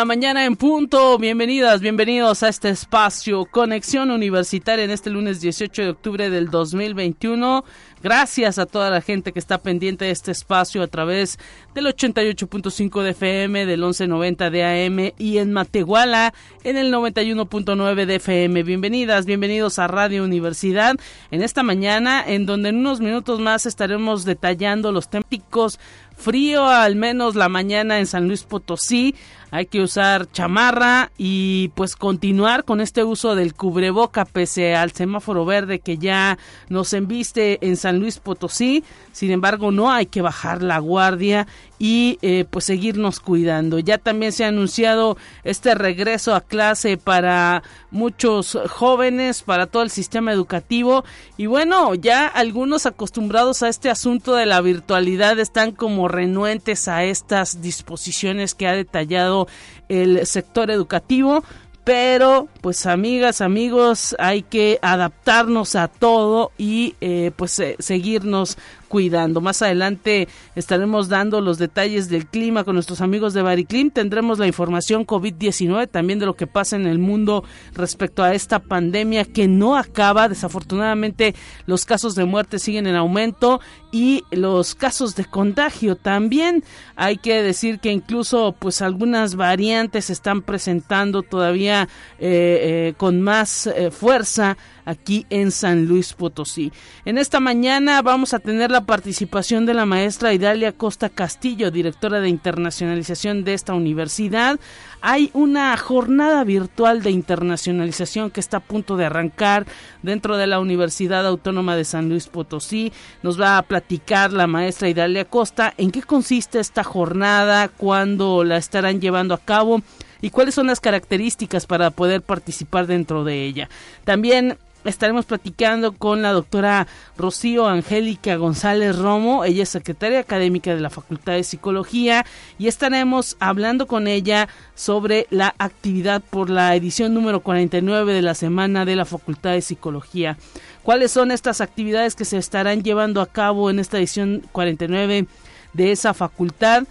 La mañana en punto. Bienvenidas, bienvenidos a este espacio Conexión Universitaria en este lunes 18 de octubre del 2021. Gracias a toda la gente que está pendiente de este espacio a través del 88.5 de FM, del 1190 de AM y en Matehuala en el 91.9 de FM. Bienvenidas, bienvenidos a Radio Universidad en esta mañana en donde en unos minutos más estaremos detallando los temáticos frío al menos la mañana en San Luis Potosí. Hay que usar chamarra y pues continuar con este uso del cubreboca pese al semáforo verde que ya nos embiste en San Luis Potosí. Sin embargo, no hay que bajar la guardia y eh, pues seguirnos cuidando. Ya también se ha anunciado este regreso a clase para muchos jóvenes, para todo el sistema educativo y bueno, ya algunos acostumbrados a este asunto de la virtualidad están como renuentes a estas disposiciones que ha detallado el sector educativo pero pues amigas amigos hay que adaptarnos a todo y eh, pues eh, seguirnos cuidando. Más adelante estaremos dando los detalles del clima con nuestros amigos de Bariclim. Tendremos la información COVID-19 también de lo que pasa en el mundo respecto a esta pandemia que no acaba. Desafortunadamente los casos de muerte siguen en aumento y los casos de contagio también. Hay que decir que incluso pues algunas variantes se están presentando todavía eh, eh, con más eh, fuerza aquí en San Luis Potosí. En esta mañana vamos a tener la participación de la maestra Idalia Costa Castillo, directora de internacionalización de esta universidad. Hay una jornada virtual de internacionalización que está a punto de arrancar dentro de la Universidad Autónoma de San Luis Potosí. Nos va a platicar la maestra Idalia Costa en qué consiste esta jornada, cuándo la estarán llevando a cabo y cuáles son las características para poder participar dentro de ella. También estaremos platicando con la doctora Rocío Angélica González Romo, ella es secretaria académica de la Facultad de Psicología y estaremos hablando con ella sobre la actividad por la edición número 49 de la semana de la Facultad de Psicología. ¿Cuáles son estas actividades que se estarán llevando a cabo en esta edición 49 de esa facultad?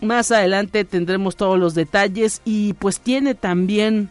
Más adelante tendremos todos los detalles y pues tiene también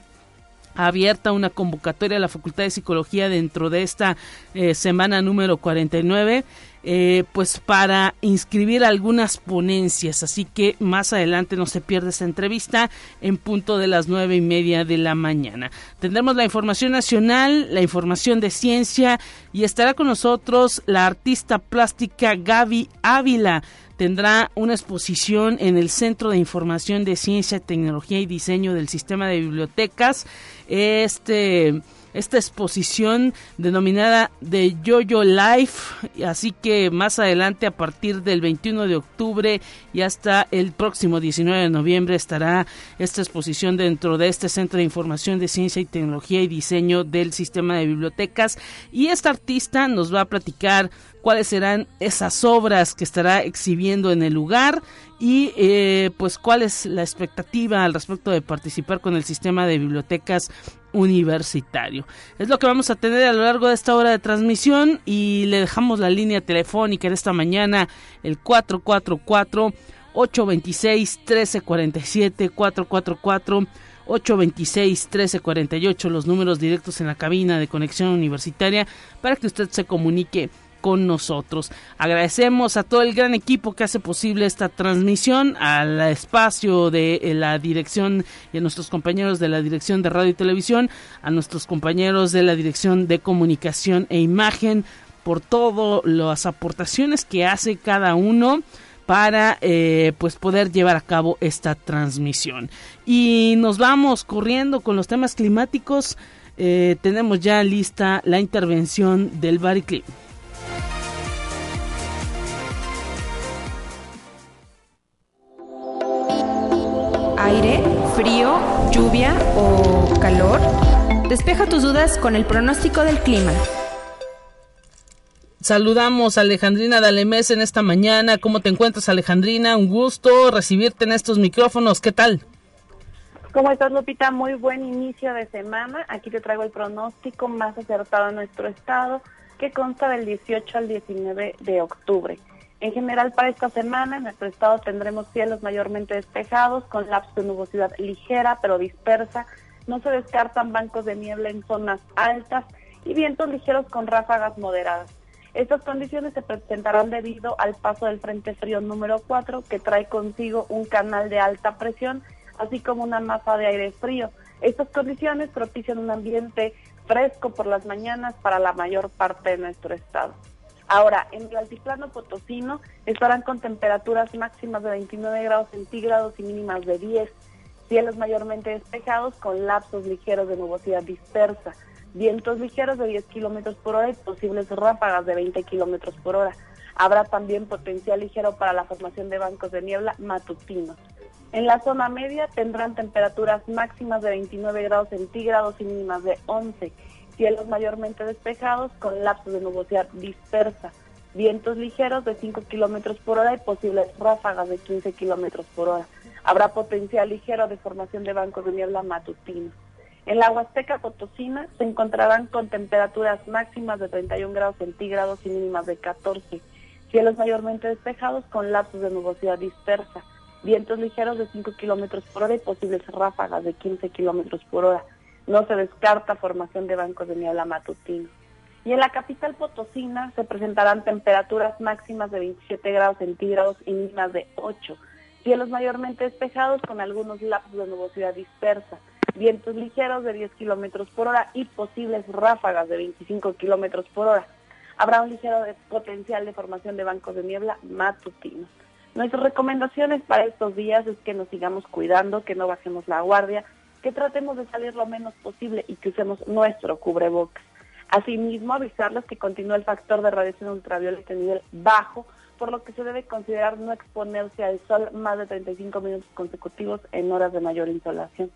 abierta una convocatoria a la Facultad de Psicología dentro de esta eh, semana número 49. Eh, pues para inscribir algunas ponencias así que más adelante no se pierde esa entrevista en punto de las nueve y media de la mañana tendremos la información nacional la información de ciencia y estará con nosotros la artista plástica Gaby Ávila tendrá una exposición en el Centro de Información de Ciencia, Tecnología y Diseño del Sistema de Bibliotecas. Este esta exposición denominada de Yoyo Life. Así que más adelante, a partir del 21 de octubre y hasta el próximo 19 de noviembre, estará esta exposición dentro de este Centro de Información de Ciencia y Tecnología y Diseño del Sistema de Bibliotecas. Y esta artista nos va a platicar cuáles serán esas obras que estará exhibiendo en el lugar y eh, pues cuál es la expectativa al respecto de participar con el sistema de bibliotecas universitario. Es lo que vamos a tener a lo largo de esta hora de transmisión y le dejamos la línea telefónica en esta mañana el 444 826 1347 444 826 1348 los números directos en la cabina de conexión universitaria para que usted se comunique con nosotros. Agradecemos a todo el gran equipo que hace posible esta transmisión, al espacio de eh, la dirección y a nuestros compañeros de la dirección de radio y televisión, a nuestros compañeros de la dirección de comunicación e imagen, por todas las aportaciones que hace cada uno para eh, pues poder llevar a cabo esta transmisión y nos vamos corriendo con los temas climáticos eh, tenemos ya lista la intervención del Bariclim. Aire, frío, lluvia o calor? Despeja tus dudas con el pronóstico del clima. saludamos a Alejandrina Dalemés en esta mañana. ¿Cómo te encuentras, Alejandrina? Un gusto recibirte en estos micrófonos. ¿Qué tal? ¿Cómo estás, Lupita? Muy buen inicio de semana. Aquí te traigo el pronóstico más acertado en nuestro estado, que consta del 18 al 19 de octubre. En general, para esta semana, en nuestro estado tendremos cielos mayormente despejados, con lapsos de nubosidad ligera pero dispersa. No se descartan bancos de niebla en zonas altas y vientos ligeros con ráfagas moderadas. Estas condiciones se presentarán debido al paso del Frente Frío número 4, que trae consigo un canal de alta presión, así como una masa de aire frío. Estas condiciones propician un ambiente fresco por las mañanas para la mayor parte de nuestro estado. Ahora, en el altiplano potosino estarán con temperaturas máximas de 29 grados centígrados y mínimas de 10, cielos mayormente despejados con lapsos ligeros de nubosidad dispersa vientos ligeros de 10 kilómetros por hora y posibles ráfagas de 20 kilómetros por hora. Habrá también potencial ligero para la formación de bancos de niebla matutinos. En la zona media tendrán temperaturas máximas de 29 grados centígrados y mínimas de 11. Cielos mayormente despejados con lapsos de nubosidad dispersa. Vientos ligeros de 5 kilómetros por hora y posibles ráfagas de 15 kilómetros por hora. Habrá potencial ligero de formación de bancos de niebla matutinos. En la Huasteca Potosina se encontrarán con temperaturas máximas de 31 grados centígrados y mínimas de 14. Cielos mayormente despejados con lapsos de nubosidad dispersa. Vientos ligeros de 5 kilómetros por hora y posibles ráfagas de 15 kilómetros por hora. No se descarta formación de bancos de niebla matutino. Y en la capital Potosina se presentarán temperaturas máximas de 27 grados centígrados y mínimas de 8. Cielos mayormente despejados con algunos lapsos de nubosidad dispersa vientos ligeros de 10 kilómetros por hora y posibles ráfagas de 25 kilómetros por hora. Habrá un ligero potencial de formación de bancos de niebla matutinos. Nuestras recomendaciones para estos días es que nos sigamos cuidando, que no bajemos la guardia, que tratemos de salir lo menos posible y que usemos nuestro cubrebocas. Asimismo, avisarles que continúa el factor de radiación ultravioleta a nivel bajo, por lo que se debe considerar no exponerse al sol más de 35 minutos consecutivos en horas de mayor insolación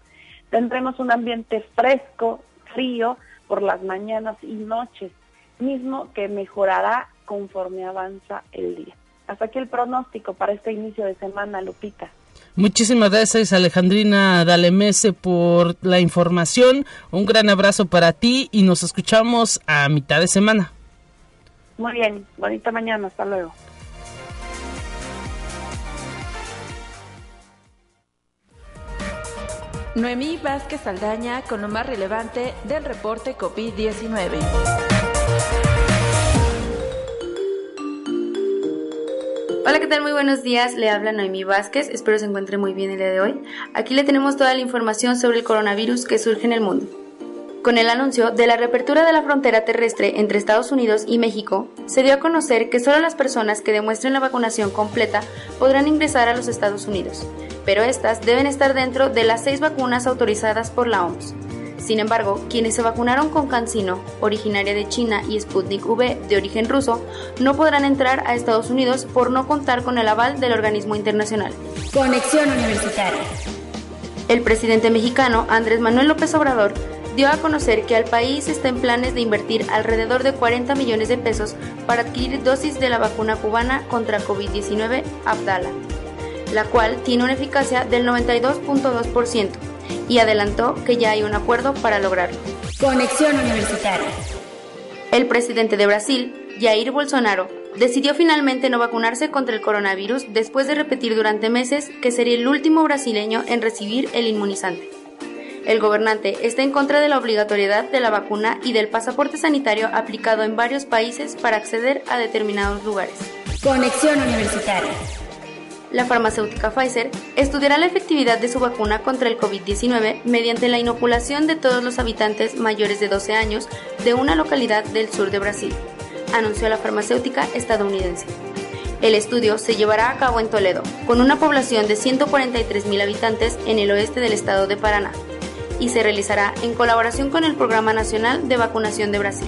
tendremos un ambiente fresco, frío por las mañanas y noches, mismo que mejorará conforme avanza el día. Hasta aquí el pronóstico para este inicio de semana, Lupita. Muchísimas gracias Alejandrina Dalemese por la información. Un gran abrazo para ti y nos escuchamos a mitad de semana. Muy bien, bonita mañana, hasta luego. Noemí Vázquez Saldaña con lo más relevante del reporte COVID-19. Hola, ¿qué tal? Muy buenos días. Le habla Noemí Vázquez. Espero se encuentre muy bien el día de hoy. Aquí le tenemos toda la información sobre el coronavirus que surge en el mundo. Con el anuncio de la reapertura de la frontera terrestre entre Estados Unidos y México, se dio a conocer que solo las personas que demuestren la vacunación completa podrán ingresar a los Estados Unidos pero estas deben estar dentro de las seis vacunas autorizadas por la OMS. Sin embargo, quienes se vacunaron con CanSino, originaria de China, y Sputnik V, de origen ruso, no podrán entrar a Estados Unidos por no contar con el aval del organismo internacional. Conexión Universitaria. El presidente mexicano, Andrés Manuel López Obrador, dio a conocer que al país está en planes de invertir alrededor de 40 millones de pesos para adquirir dosis de la vacuna cubana contra COVID-19 Abdala la cual tiene una eficacia del 92.2% y adelantó que ya hay un acuerdo para lograrlo. Conexión Universitaria. El presidente de Brasil, Jair Bolsonaro, decidió finalmente no vacunarse contra el coronavirus después de repetir durante meses que sería el último brasileño en recibir el inmunizante. El gobernante está en contra de la obligatoriedad de la vacuna y del pasaporte sanitario aplicado en varios países para acceder a determinados lugares. Conexión Universitaria la farmacéutica Pfizer estudiará la efectividad de su vacuna contra el COVID-19 mediante la inoculación de todos los habitantes mayores de 12 años de una localidad del sur de Brasil, anunció la farmacéutica estadounidense. El estudio se llevará a cabo en Toledo, con una población de 143.000 habitantes en el oeste del estado de Paraná, y se realizará en colaboración con el Programa Nacional de Vacunación de Brasil.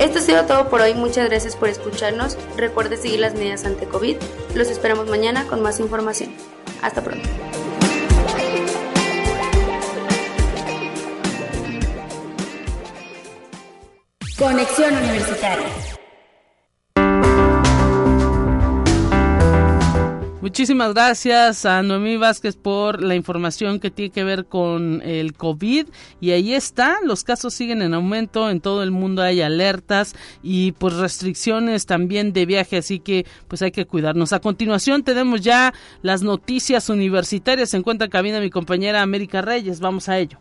Esto ha sido todo por hoy, muchas gracias por escucharnos. Recuerde seguir las medidas ante COVID. Los esperamos mañana con más información. Hasta pronto. Conexión Universitaria. Muchísimas gracias a Noemí Vázquez por la información que tiene que ver con el COVID. Y ahí está, los casos siguen en aumento, en todo el mundo hay alertas y pues restricciones también de viaje, así que pues hay que cuidarnos. A continuación tenemos ya las noticias universitarias. Se encuentra en cabina mi compañera América Reyes. Vamos a ello.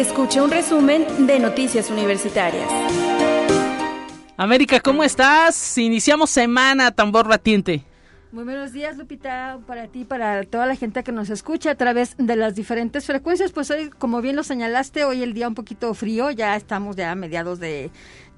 Escuche un resumen de Noticias Universitarias. América, ¿cómo estás? Iniciamos semana, tambor batiente. Muy buenos días, Lupita, para ti, para toda la gente que nos escucha a través de las diferentes frecuencias. Pues hoy, como bien lo señalaste, hoy el día un poquito frío, ya estamos ya a mediados de,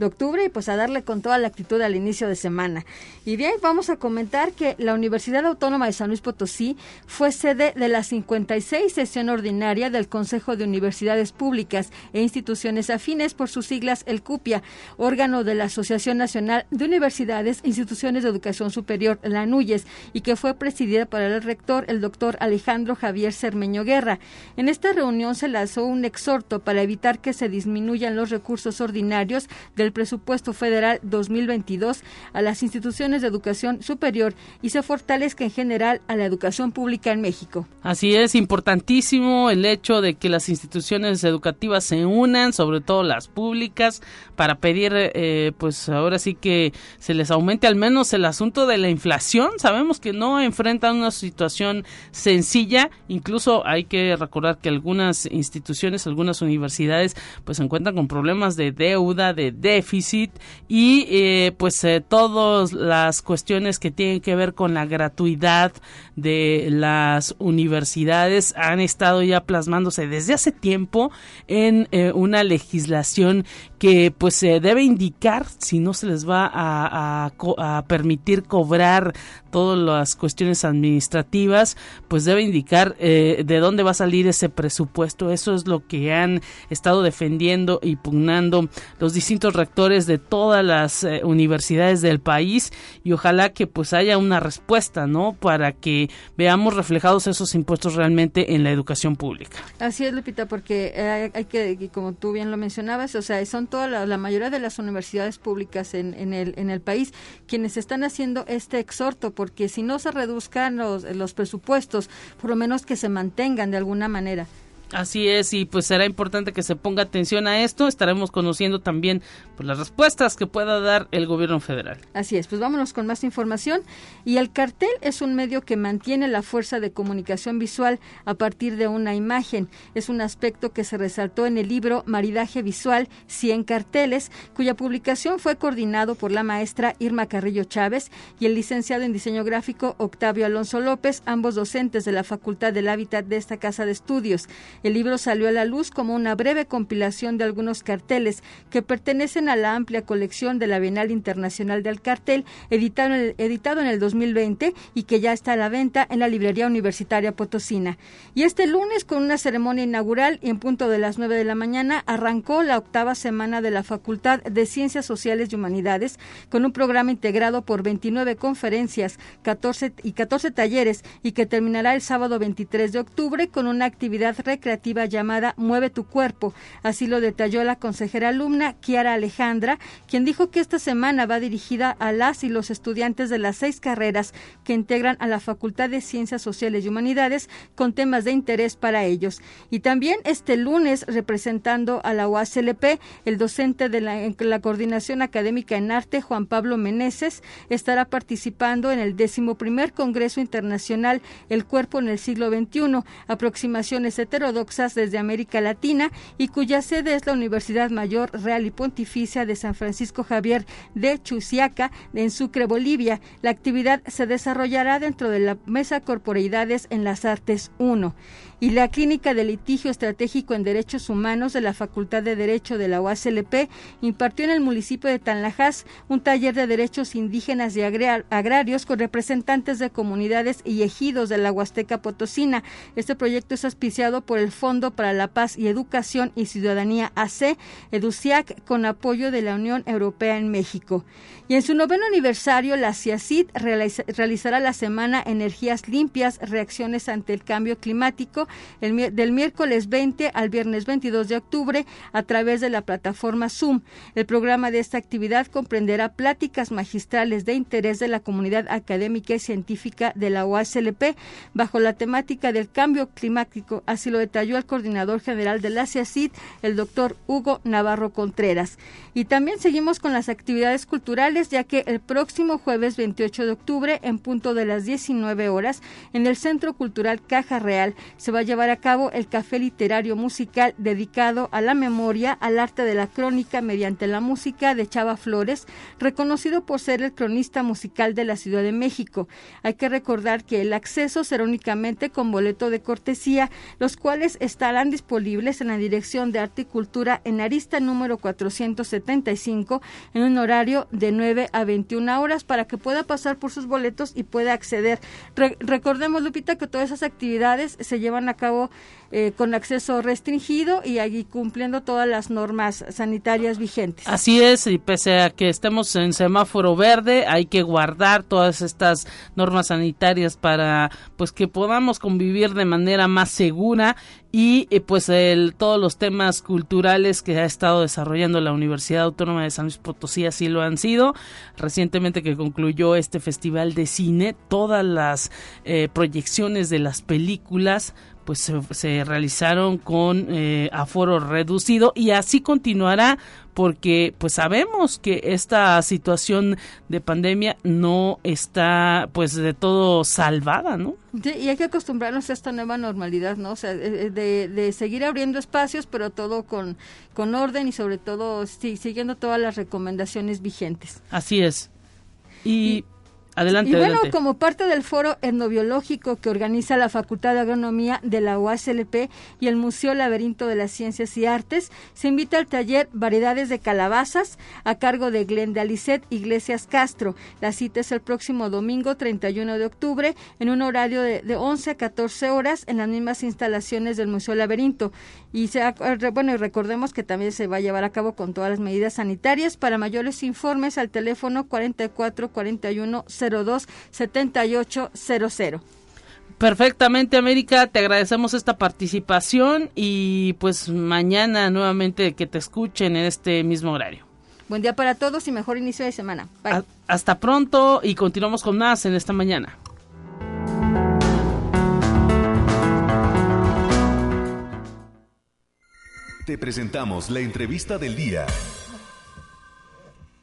octubre y pues a darle con toda la actitud al inicio de semana. Y bien, vamos a comentar que la Universidad Autónoma de San Luis Potosí fue sede de la 56 sesión ordinaria del Consejo de Universidades Públicas e Instituciones Afines, por sus siglas el CUPIA, órgano de la Asociación Nacional de Universidades e Instituciones de Educación Superior, la NUYES, y que fue presidida por el rector, el doctor Alejandro Javier Cermeño Guerra. En esta reunión se lanzó un exhorto para evitar que se disminuyan los recursos ordinarios del presupuesto federal 2022 a las instituciones de educación superior y se fortalezca en general a la educación pública en México. Así es, importantísimo el hecho de que las instituciones educativas se unan, sobre todo las públicas, para pedir, eh, pues ahora sí que se les aumente al menos el asunto de la inflación. Sabemos que no enfrentan una situación sencilla, incluso hay que recordar que algunas instituciones, algunas universidades, pues se encuentran con problemas de deuda, de déficit y eh, pues eh, todas las cuestiones que tienen que ver con la gratuidad de las universidades han estado ya plasmándose desde hace tiempo en eh, una legislación que pues se debe indicar si no se les va a, a, permitir cobrar todas las cuestiones administrativas pues debe indicar eh, de dónde va a salir ese presupuesto. Eso es lo que han estado defendiendo y pugnando los distintos rectores de todas las eh, universidades del país. Y ojalá que pues haya una respuesta no para que veamos reflejados esos impuestos realmente en la educación pública. Así es, Lupita, porque eh, hay, que, como tú bien lo mencionabas, o sea, son toda la, mayoría de las universidades públicas en, en, el, en el país quienes están haciendo este exhorto, porque si no se reduzcan los, los presupuestos, por lo menos que se mantengan de alguna manera. Así es, y pues será importante que se ponga atención a esto. Estaremos conociendo también pues, las respuestas que pueda dar el gobierno federal. Así es, pues vámonos con más información. Y el cartel es un medio que mantiene la fuerza de comunicación visual a partir de una imagen. Es un aspecto que se resaltó en el libro Maridaje Visual 100 carteles, cuya publicación fue coordinado por la maestra Irma Carrillo Chávez y el licenciado en diseño gráfico Octavio Alonso López, ambos docentes de la Facultad del Hábitat de esta casa de estudios. El libro salió a la luz como una breve compilación de algunos carteles que pertenecen a la amplia colección de la Bienal Internacional del Cartel, editado, en el 2020 y que ya está a la venta en la librería universitaria Potosina. Y este lunes, con una ceremonia inaugural y en punto de las 9 de la mañana, arrancó la octava semana de la Facultad de Ciencias Sociales y Humanidades con un programa integrado por 29 conferencias 14 y 14 talleres y que terminará el sábado 23 de octubre con una actividad recreativa llamada Mueve tu cuerpo. Así lo detalló la consejera alumna Kiara Alejandra, quien dijo que esta semana va dirigida a las y los estudiantes de las seis carreras que integran a la Facultad de Ciencias Sociales y Humanidades con temas de interés para ellos. Y también este lunes, representando a la UASLP, el docente de la, Coordinación Académica en Arte, Juan Pablo Meneses, estará participando en el décimo primer Congreso Internacional El Cuerpo en el Siglo XXI, aproximaciones heterodoxas desde América Latina y cuya sede es la Universidad Mayor Real y Pontificia de San Francisco Javier de Chusiaca, en Sucre, Bolivia. La actividad se desarrollará dentro de la Mesa Corporeidades en las Artes 1 y la Clínica de Litigio Estratégico en Derechos Humanos de la Facultad de Derecho de la UASLP impartió en el municipio de Tanlajas un taller de derechos indígenas y agrarios con representantes de comunidades y ejidos de la Huasteca Potosina. Este proyecto es auspiciado por el Fondo para la Paz y Educación y Ciudadanía AC, EDUCIAC, con apoyo de la Unión Europea en México. Y en su noveno aniversario, la CIACID realizará la semana Energías Limpias, Reacciones ante el Cambio Climático, del miércoles 20 al viernes 22 de octubre a través de la plataforma Zoom. El programa de esta actividad comprenderá pláticas magistrales de interés de la comunidad académica y científica de la OASLP bajo la temática del cambio climático. Así lo detalló el coordinador general de la CIACID, el doctor Hugo Navarro Contreras. Y también seguimos con las actividades culturales, ya que el próximo jueves 28 de octubre, en punto de las 19 horas, en el Centro Cultural Caja Real, se va a llevar a cabo el café literario musical dedicado a la memoria, al arte de la crónica mediante la música de Chava Flores, reconocido por ser el cronista musical de la Ciudad de México. Hay que recordar que el acceso será únicamente con boleto de cortesía, los cuales estarán disponibles en la Dirección de Arte y Cultura en Arista número 470 en un horario de 9 a 21 horas para que pueda pasar por sus boletos y pueda acceder. recordemos, Lupita, que todas esas actividades se llevan a cabo eh, con acceso restringido y allí cumpliendo todas las normas sanitarias vigentes. Así es, y pese a que estemos en semáforo verde, hay que guardar todas estas normas sanitarias para pues que podamos convivir de manera más segura y eh, pues el, todos los temas culturales que ha estado desarrollando la Universidad Autónoma de San Luis Potosí así lo han sido. Recientemente que concluyó este festival de cine, todas las eh, proyecciones de las películas pues se, realizaron con eh, aforo reducido y así continuará porque pues sabemos que esta situación de pandemia no está pues de todo salvada, ¿no? y hay que acostumbrarnos a esta nueva normalidad, ¿no? O sea, de, de seguir abriendo espacios, pero todo con, con orden y sobre todo siguiendo todas las recomendaciones vigentes. Así es. y Adelante, y bueno, como parte del foro etnobiológico que organiza la Facultad de Agronomía de la UASLP y el Museo Laberinto de las Ciencias y Artes, se invita al taller Variedades de Calabazas a cargo de Glenda Lisset Iglesias Castro. La cita es el próximo domingo 31 de octubre en un horario de, de 11 a 14 horas en las mismas instalaciones del Museo Laberinto. Y se, bueno, recordemos que también se va a llevar a cabo con todas las medidas sanitarias. Para mayores informes al teléfono 4441 02 7800. Perfectamente, América. Te agradecemos esta participación y pues mañana nuevamente que te escuchen en este mismo horario. Buen día para todos y mejor inicio de semana. Bye. hasta pronto y continuamos con más en esta mañana. Te presentamos la entrevista del día.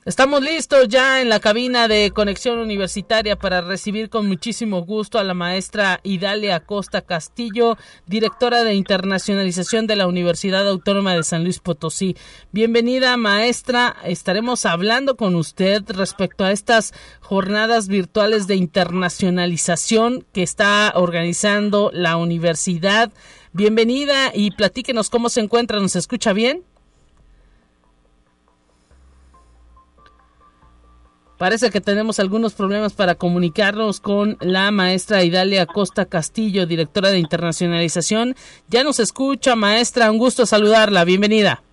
Estamos listos ya en la cabina de conexión universitaria para recibir con muchísimo gusto a la maestra Idalia Acosta Castillo, directora de internacionalización de la Universidad Autónoma de San Luis Potosí. Bienvenida maestra, estaremos hablando con usted respecto a estas jornadas virtuales de internacionalización que está organizando la universidad. Bienvenida y platíquenos cómo se encuentra, ¿nos escucha bien? Parece que tenemos algunos problemas para comunicarnos con la maestra Idalia Costa Castillo, directora de internacionalización. Ya nos escucha, maestra, un gusto saludarla. Bienvenida.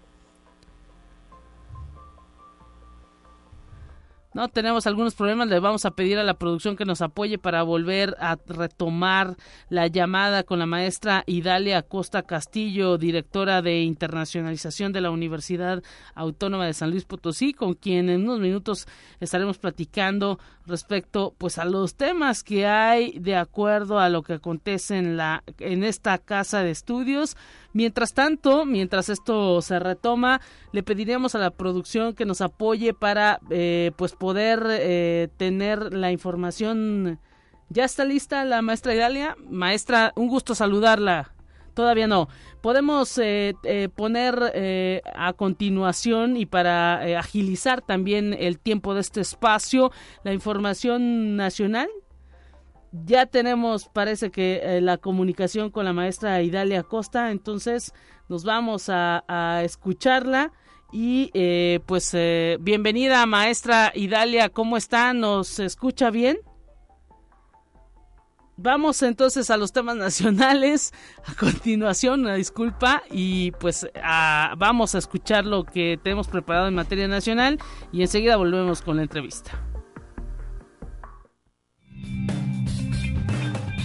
No, tenemos algunos problemas, le vamos a pedir a la producción que nos apoye para volver a retomar la llamada con la maestra Idalia Costa Castillo, directora de internacionalización de la Universidad Autónoma de San Luis Potosí, con quien en unos minutos estaremos platicando respecto pues a los temas que hay de acuerdo a lo que acontece en la en esta casa de estudios Mientras tanto, mientras esto se retoma, le pediremos a la producción que nos apoye para eh, pues poder eh, tener la información. ¿Ya está lista la maestra Idalia? Maestra, un gusto saludarla. Todavía no. Podemos eh, poner a continuación y para agilizar también el tiempo de este espacio la información nacional ya tenemos, parece que eh, la comunicación con la maestra Idalia Costa, entonces nos vamos a, escucharla. Y eh, pues eh, bienvenida maestra Idalia, ¿cómo está? ¿Nos escucha bien? vamos entonces a los temas nacionales. A continuación, una disculpa y pues vamos a escuchar lo que tenemos preparado en materia nacional y enseguida volvemos con la entrevista.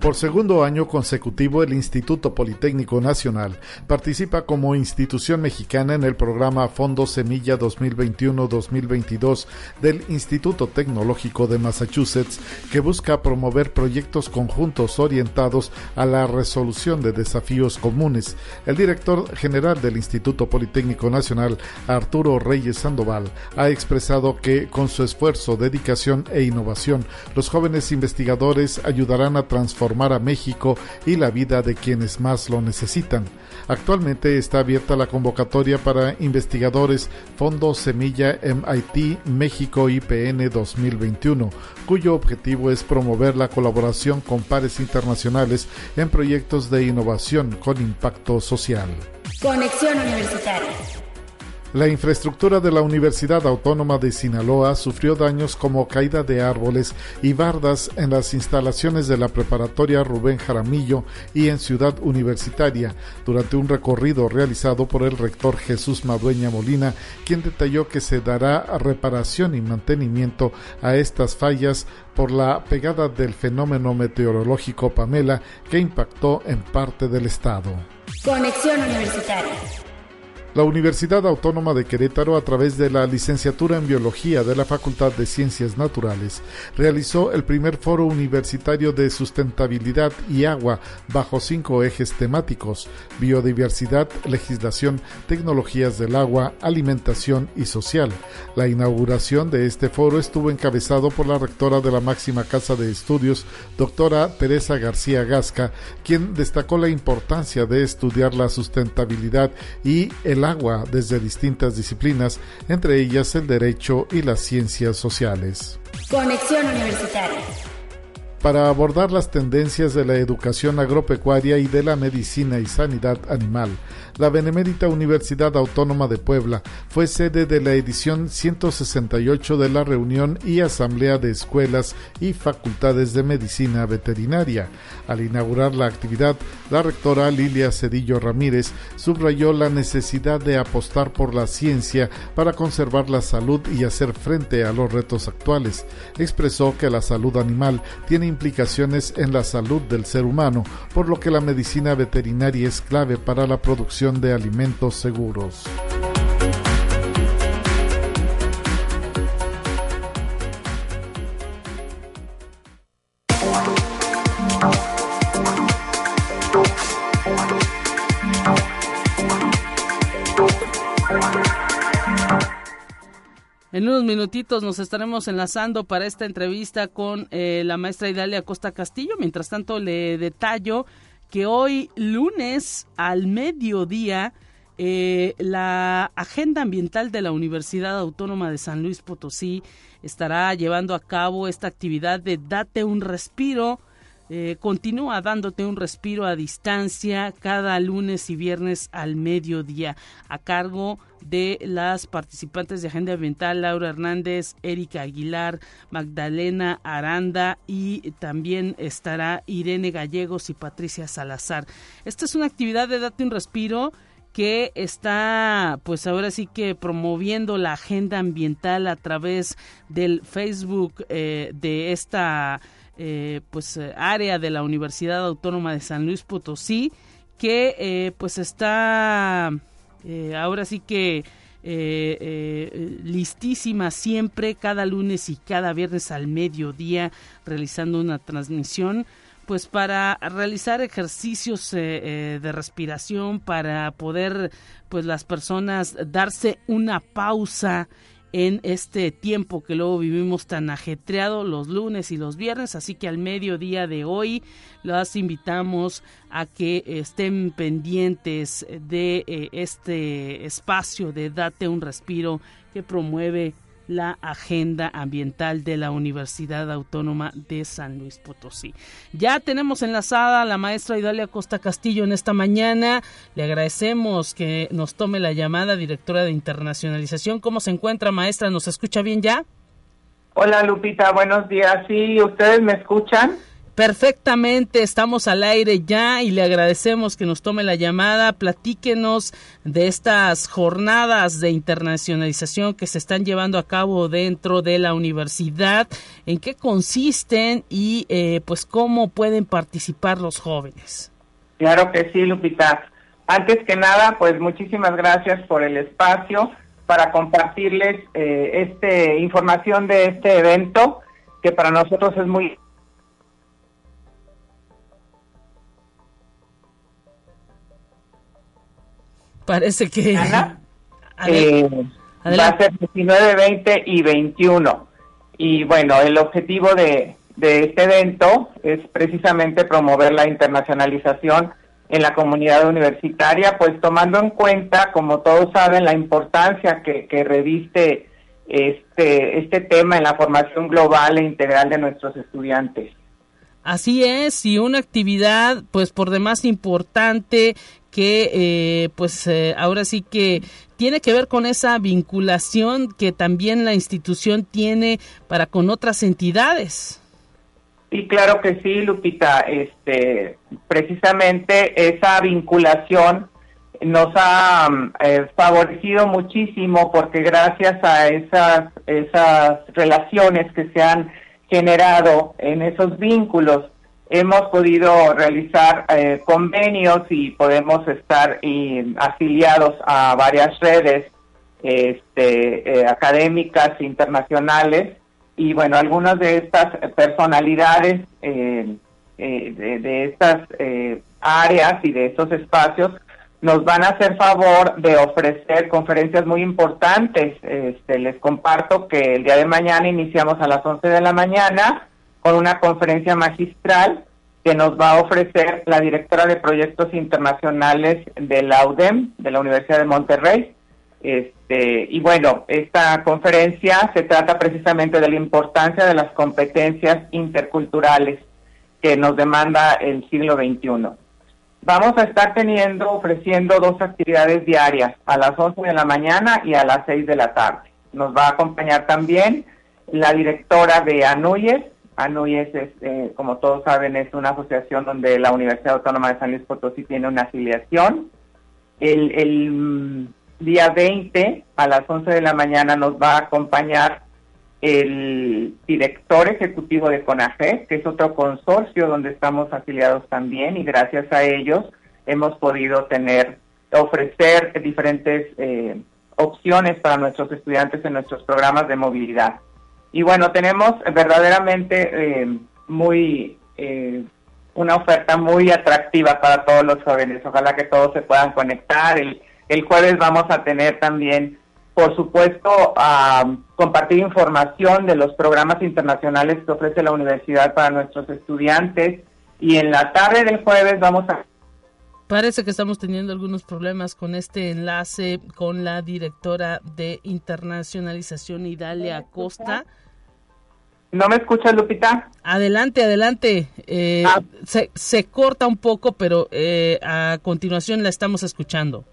Por segundo año consecutivo, el Instituto Politécnico Nacional participa como institución mexicana en el programa Fondo Semilla 2021-2022 del Instituto Tecnológico de Massachusetts, que busca promover proyectos conjuntos orientados a la resolución de desafíos comunes. El director general del Instituto Politécnico Nacional, Arturo Reyes Sandoval, ha expresado que con su esfuerzo, dedicación e innovación, los jóvenes investigadores ayudarán a transformar a México y la vida de quienes más lo necesitan. Actualmente está abierta la convocatoria para investigadores Fondo Semilla MIT México IPN 2021, cuyo objetivo es promover la colaboración con pares internacionales en proyectos de innovación con impacto social. Conexión Universitaria. La infraestructura de la Universidad Autónoma de Sinaloa sufrió daños como caída de árboles y bardas en las instalaciones de la preparatoria Rubén Jaramillo y en Ciudad Universitaria durante un recorrido realizado por el rector Jesús Madueña Molina, quien detalló que se dará reparación y mantenimiento a estas fallas por la pegada del fenómeno meteorológico Pamela que impactó en parte del estado. Conexión Universitaria. La Universidad Autónoma de Querétaro, a través de la licenciatura en Biología de la Facultad de Ciencias Naturales, realizó el primer foro universitario de sustentabilidad y agua bajo cinco ejes temáticos, biodiversidad, legislación, tecnologías del agua, alimentación y social. La inauguración de este foro estuvo encabezado por la rectora de la máxima casa de estudios, doctora Teresa García Gasca, quien destacó la importancia de estudiar la sustentabilidad y el agua desde distintas disciplinas, entre ellas el derecho y las ciencias sociales. Conexión Universitaria para abordar las tendencias de la educación agropecuaria y de la medicina y sanidad animal. La Benemérita Universidad Autónoma de Puebla fue sede de la edición 168 de la reunión y asamblea de escuelas y facultades de medicina veterinaria. Al inaugurar la actividad, la rectora Lilia Cedillo Ramírez subrayó la necesidad de apostar por la ciencia para conservar la salud y hacer frente a los retos actuales. Expresó que la salud animal tiene implicaciones en la salud del ser humano, por lo que la medicina veterinaria es clave para la producción de alimentos seguros. En unos minutitos nos estaremos enlazando para esta entrevista con eh, la maestra Idalia Costa Castillo. Mientras tanto, le detallo que hoy lunes al mediodía eh, la Agenda Ambiental de la Universidad Autónoma de San Luis Potosí estará llevando a cabo esta actividad de Date un respiro eh, continúa dándote un respiro a distancia cada lunes y viernes al mediodía a cargo de las participantes de Agenda Ambiental Laura Hernández, Erika Aguilar, Magdalena Aranda y también estará Irene Gallegos y Patricia Salazar. Esta es una actividad de Date un respiro que está pues ahora sí que promoviendo la agenda ambiental a través del Facebook eh, de esta eh, pues eh, área de la Universidad Autónoma de San Luis Potosí que eh, pues está ahora sí que listísima siempre cada lunes y cada viernes al mediodía realizando una transmisión pues para realizar ejercicios de respiración para poder pues las personas darse una pausa en este tiempo que luego vivimos tan ajetreado los lunes y los viernes, así que al mediodía de hoy los invitamos a que estén pendientes de eh, este espacio de Date un respiro que promueve la agenda ambiental de la Universidad Autónoma de San Luis Potosí. Ya tenemos enlazada a la maestra Idalia Costa Castillo en esta mañana. Le agradecemos que nos tome la llamada, directora de internacionalización. ¿Cómo se encuentra, maestra? ¿Nos escucha bien ya? Hola Lupita, buenos días. Sí, ¿ustedes me escuchan? Perfectamente, estamos al aire ya y le agradecemos que nos tome la llamada. Platíquenos de estas jornadas de internacionalización que se están llevando a cabo dentro de la universidad, en qué consisten y eh, pues cómo pueden participar los jóvenes. Claro que sí, Lupita. Antes que nada, pues muchísimas gracias por el espacio para compartirles eh, este información de este evento que para nosotros es muy parece que eh, va a ser 19, 20 y 21 y bueno el objetivo de, de este evento es precisamente promover la internacionalización en la comunidad universitaria, pues tomando en cuenta, como todos saben, la importancia que, que reviste este, este tema en la formación global e integral de nuestros estudiantes. Así es, y una actividad pues por demás importante que eh, pues eh, ahora sí que tiene que ver con esa vinculación que también la institución tiene para con otras entidades. Sí, claro que sí, Lupita. Este, precisamente esa vinculación nos ha eh, favorecido muchísimo porque gracias a esas esas relaciones que se han generado en esos vínculos hemos podido realizar eh, convenios y podemos estar afiliados a varias redes este, eh, académicas internacionales y bueno, algunas de estas personalidades eh, eh, de, estas eh, áreas y de estos espacios nos van a hacer favor de ofrecer conferencias muy importantes. Este, les comparto que el día de mañana iniciamos a las 11 de la mañana con una conferencia magistral que nos va a ofrecer la directora de proyectos internacionales de la UDEM, de la Universidad de Monterrey, este, y bueno, esta conferencia se trata precisamente de la importancia de las competencias interculturales que nos demanda el siglo XXI. Vamos a estar teniendo, ofreciendo dos actividades diarias, a las 11 de la mañana y a las 6 de la tarde. Nos va a acompañar también la directora de ANUYES. ANUYES, es, eh, como todos saben, es una asociación donde la Universidad Autónoma de San Luis Potosí tiene una afiliación. El, el día 20 a las 11 de la mañana nos va a acompañar el director ejecutivo de CONAFE, que es otro consorcio donde estamos afiliados también y gracias a ellos hemos podido tener, ofrecer diferentes eh, opciones para nuestros estudiantes en nuestros programas de movilidad. Y bueno, tenemos verdaderamente eh, muy eh, una oferta muy atractiva para todos los jóvenes. Ojalá que todos se puedan conectar. El, el jueves vamos a tener también, por supuesto, a compartir información de los programas internacionales que ofrece la universidad para nuestros estudiantes. Y en la tarde del jueves vamos a Parece que estamos teniendo algunos problemas con este enlace con la directora de internacionalización Idalia Costa. ¿No me escuchas, Lupita? Adelante, adelante. Eh, ah. se, se, corta un poco, pero eh, a continuación la estamos escuchando.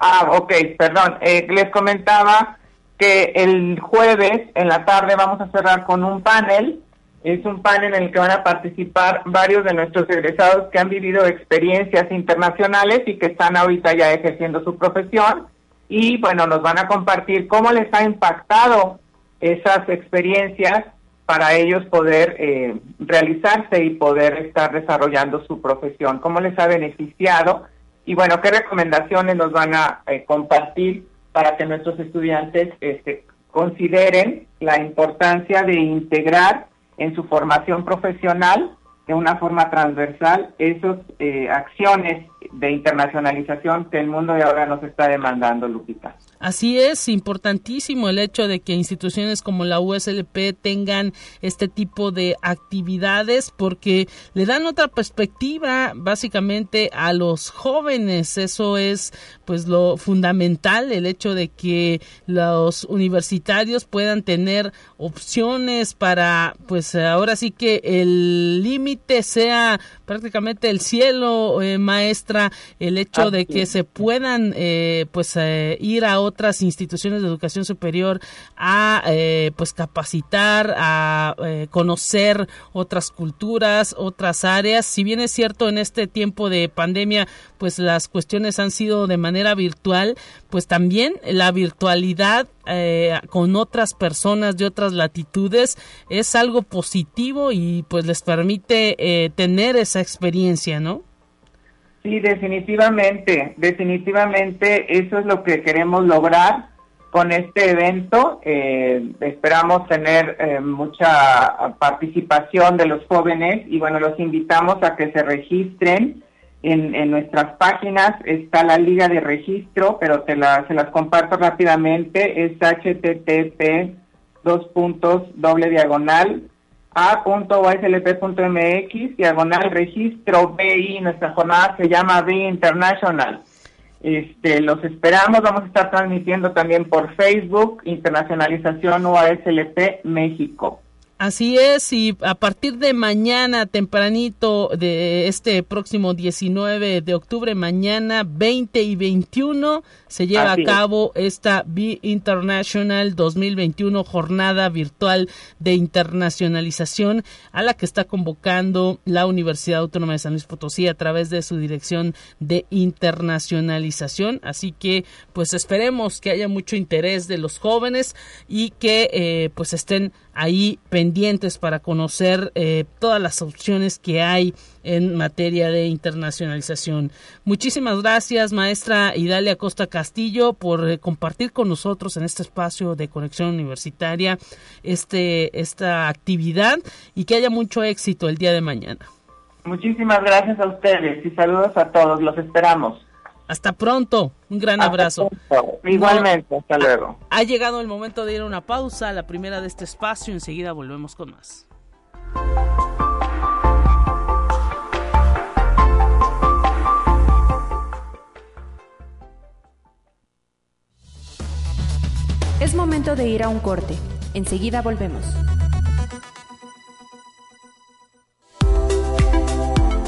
Ah, ok, perdón. Eh, les comentaba que el jueves en la tarde vamos a cerrar con un panel. Es un panel en el que van a participar varios de nuestros egresados que han vivido experiencias internacionales y que están ahorita ya ejerciendo su profesión. Y bueno, nos van a compartir cómo les ha impactado esas experiencias para ellos poder eh, realizarse y poder estar desarrollando su profesión, cómo les ha beneficiado y bueno, qué recomendaciones nos van a eh, compartir para que nuestros estudiantes este, consideren la importancia de integrar en su formación profesional de una forma transversal esas eh, acciones de internacionalización que el mundo de ahora nos está demandando, Lupita. Así es, importantísimo el hecho de que instituciones como la USLP tengan este tipo de actividades porque le dan otra perspectiva básicamente a los jóvenes. Eso es pues lo fundamental, el hecho de que los universitarios puedan tener opciones para pues ahora sí que el límite sea prácticamente el cielo, eh, maestra, el hecho de que se puedan eh, pues eh, ir a otras instituciones de educación superior a eh, pues capacitar, a eh, conocer otras culturas, otras áreas. Si bien es cierto en este tiempo de pandemia, pues las cuestiones han sido de manera virtual, pues también la virtualidad eh, con otras personas de otras latitudes es algo positivo y pues les permite tener esa experiencia, ¿no? Sí, definitivamente, definitivamente eso es lo que queremos lograr con este evento. Eh, esperamos tener eh, mucha participación de los jóvenes y bueno, los invitamos a que se registren. En, nuestras páginas está la liga de registro, pero te la, se las comparto rápidamente. Es http dos puntos doble diagonal a.oslp.mx, diagonal registro BI, nuestra jornada se llama BI International. Este, los esperamos, vamos a estar transmitiendo también por Facebook, Internacionalización UASLP México. Así es, y a partir de mañana, tempranito de este próximo 19 de octubre, mañana 20 y 21, se lleva a cabo esta Be International 2021 jornada virtual de internacionalización a la que está convocando la Universidad Autónoma de San Luis Potosí a través de su dirección de internacionalización. Así que, pues esperemos que haya mucho interés de los jóvenes y que eh, pues estén ahí pendientes para conocer eh, todas las opciones que hay en materia de internacionalización. Muchísimas gracias, maestra Idalia Costa Castillo, por eh, compartir con nosotros en este espacio de conexión universitaria este, esta actividad y que haya mucho éxito el día de mañana. Muchísimas gracias a ustedes y saludos a todos. Los esperamos. Hasta pronto, un gran abrazo. Igualmente, hasta luego. Ha, llegado el momento de ir a una pausa, la primera de este espacio, enseguida volvemos con más. Es momento de ir a un corte, enseguida volvemos.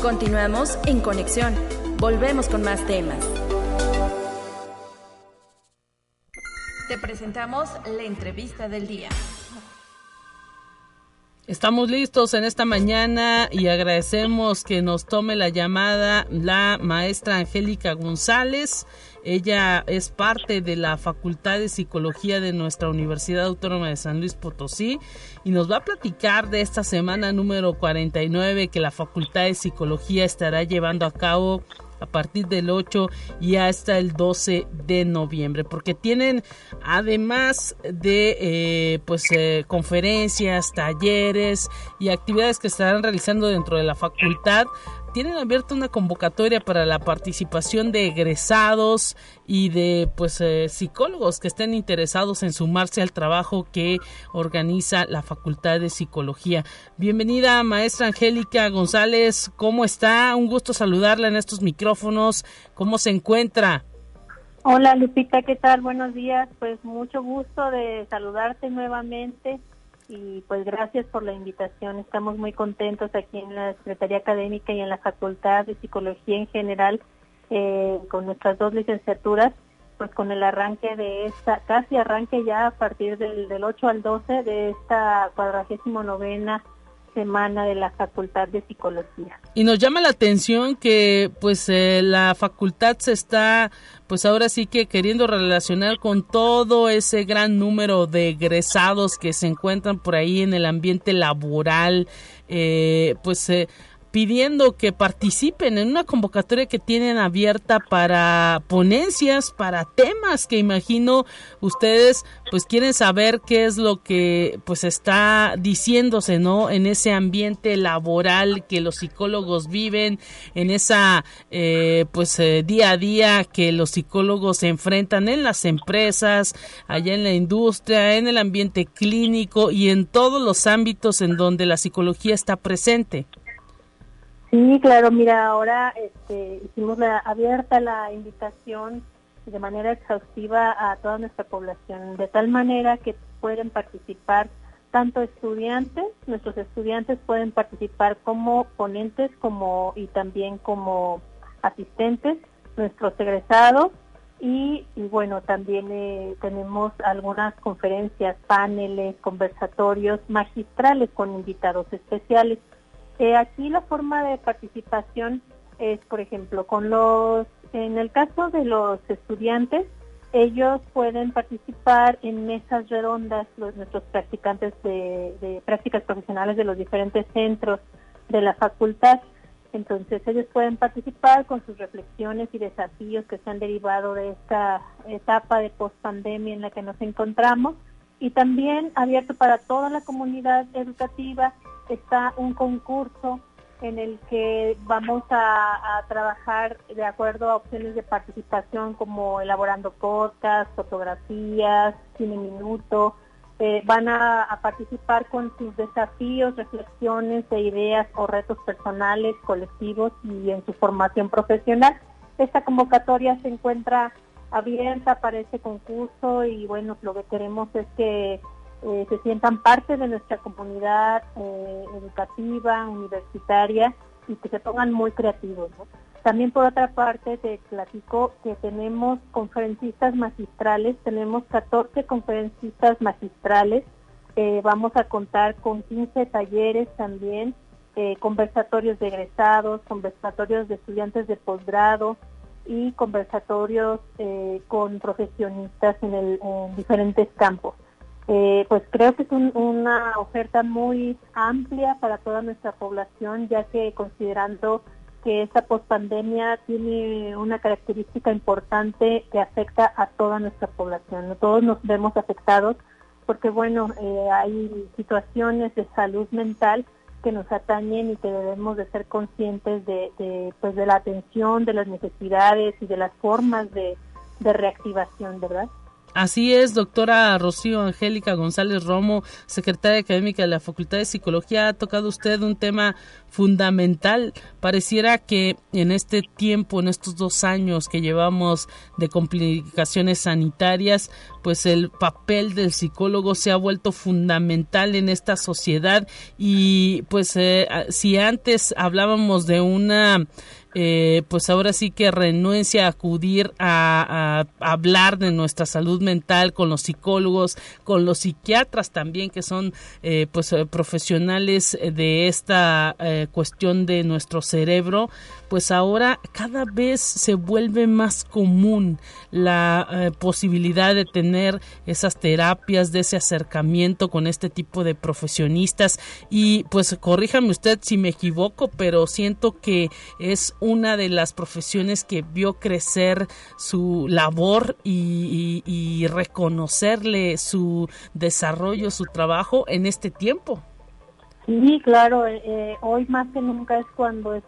Continuamos en conexión. Volvemos con más temas. Te presentamos la entrevista del día. Estamos listos en esta mañana y agradecemos que nos tome la llamada la maestra Angélica González. Ella es parte de la Facultad de Psicología de nuestra Universidad Autónoma de San Luis Potosí y nos va a platicar de esta semana número 49 que la Facultad de Psicología estará llevando a cabo a partir del 8 y hasta el 12 de noviembre porque tienen además de eh, pues eh, conferencias talleres y actividades que estarán realizando dentro de la facultad tienen abierta una convocatoria para la participación de egresados y de pues eh, psicólogos que estén interesados en sumarse al trabajo que organiza la Facultad de Psicología. Bienvenida, maestra Angélica González, ¿cómo está? Un gusto saludarla en estos micrófonos. ¿Cómo se encuentra? Hola Lupita, ¿qué tal? Buenos días. Pues mucho gusto de saludarte nuevamente y pues gracias por la invitación. Estamos muy contentos aquí en la Secretaría Académica y en la Facultad de Psicología en general eh, con nuestras dos licenciaturas, pues con el arranque de esta, casi arranque ya a partir del, del 8 al 12 de esta cuadragésimo novena semana de la Facultad de Psicología. Y nos llama la atención que pues eh, la facultad se está pues ahora sí que queriendo relacionar con todo ese gran número de egresados que se encuentran por ahí en el ambiente laboral, eh, pues eh, pidiendo que participen en una convocatoria que tienen abierta para ponencias, para temas que imagino ustedes pues quieren saber qué es lo que pues está diciéndose, ¿no? En ese ambiente laboral que los psicólogos viven, en esa eh, pues eh, día a día que los psicólogos se enfrentan en las empresas, allá en la industria, en el ambiente clínico y en todos los ámbitos en donde la psicología está presente. Sí, claro, mira, ahora este, hicimos la, abierta la invitación de manera exhaustiva a toda nuestra población, de tal manera que pueden participar tanto estudiantes, nuestros estudiantes pueden participar como ponentes como y también como asistentes, nuestros egresados y, bueno, también eh, tenemos algunas conferencias, paneles, conversatorios magistrales con invitados especiales. Eh, aquí la forma de participación es, por ejemplo, con los, en el caso de los estudiantes, ellos pueden participar en mesas redondas, los, nuestros practicantes de, de prácticas profesionales de los diferentes centros de la facultad. Entonces ellos pueden participar con sus reflexiones y desafíos que se han derivado de esta etapa de post-pandemia en la que nos encontramos. Y también abierto para toda la comunidad educativa está un concurso en el que vamos a, trabajar de acuerdo a opciones de participación como elaborando podcast, fotografías, cine minuto. Eh, van a, participar con sus desafíos, reflexiones de ideas o retos personales, colectivos y en su formación profesional. Esta convocatoria se encuentra abierta para este concurso y bueno, lo que queremos es que eh, se sientan parte de nuestra comunidad eh, educativa, universitaria y que se pongan muy creativos. También por otra parte te platico que tenemos conferencistas magistrales, tenemos 14 conferencistas magistrales, eh, vamos a contar con 15 talleres también, conversatorios de egresados, conversatorios de estudiantes de posgrado y conversatorios con profesionistas en, diferentes campos. Eh, pues creo que es una oferta muy amplia para toda nuestra población, ya que considerando que esta pospandemia tiene una característica importante que afecta a toda nuestra población. Todos nos vemos afectados porque, bueno, eh, hay situaciones de salud mental que nos atañen y que debemos de ser conscientes de, pues de la atención, de las necesidades y de las formas de reactivación, ¿verdad? Así es, doctora Rocío Angélica González Romo, secretaria académica de la Facultad de Psicología. Ha tocado usted un tema fundamental. Pareciera que en este tiempo, en estos dos años que llevamos de complicaciones sanitarias, pues el papel del psicólogo se ha vuelto fundamental en esta sociedad y pues eh, si antes hablábamos de una eh, pues ahora sí que renuencia a acudir a, hablar de nuestra salud mental con los psicólogos, con los psiquiatras también, que son eh, pues eh, profesionales de esta cuestión de nuestro cerebro, pues ahora cada vez se vuelve más común la posibilidad de tener esas terapias, de ese acercamiento con este tipo de profesionistas y pues corríjame usted si me equivoco, pero siento que es una de las profesiones que vio crecer su labor y, reconocerle su desarrollo, su trabajo en este tiempo. Sí, claro, eh, eh, hoy más que nunca es cuando es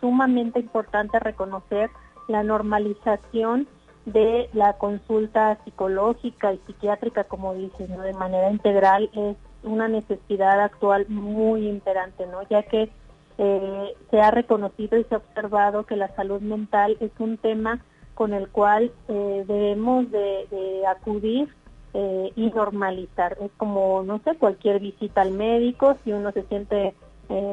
sumamente importante reconocer la normalización de la consulta psicológica y psiquiátrica, como dices, ¿no? de manera integral, es una necesidad actual muy imperante, ¿no? ya que eh, se ha reconocido y se ha observado que la salud mental es un tema con el cual debemos de, acudir eh, y normalizar. Es como, no sé, cualquier visita al médico, si uno se siente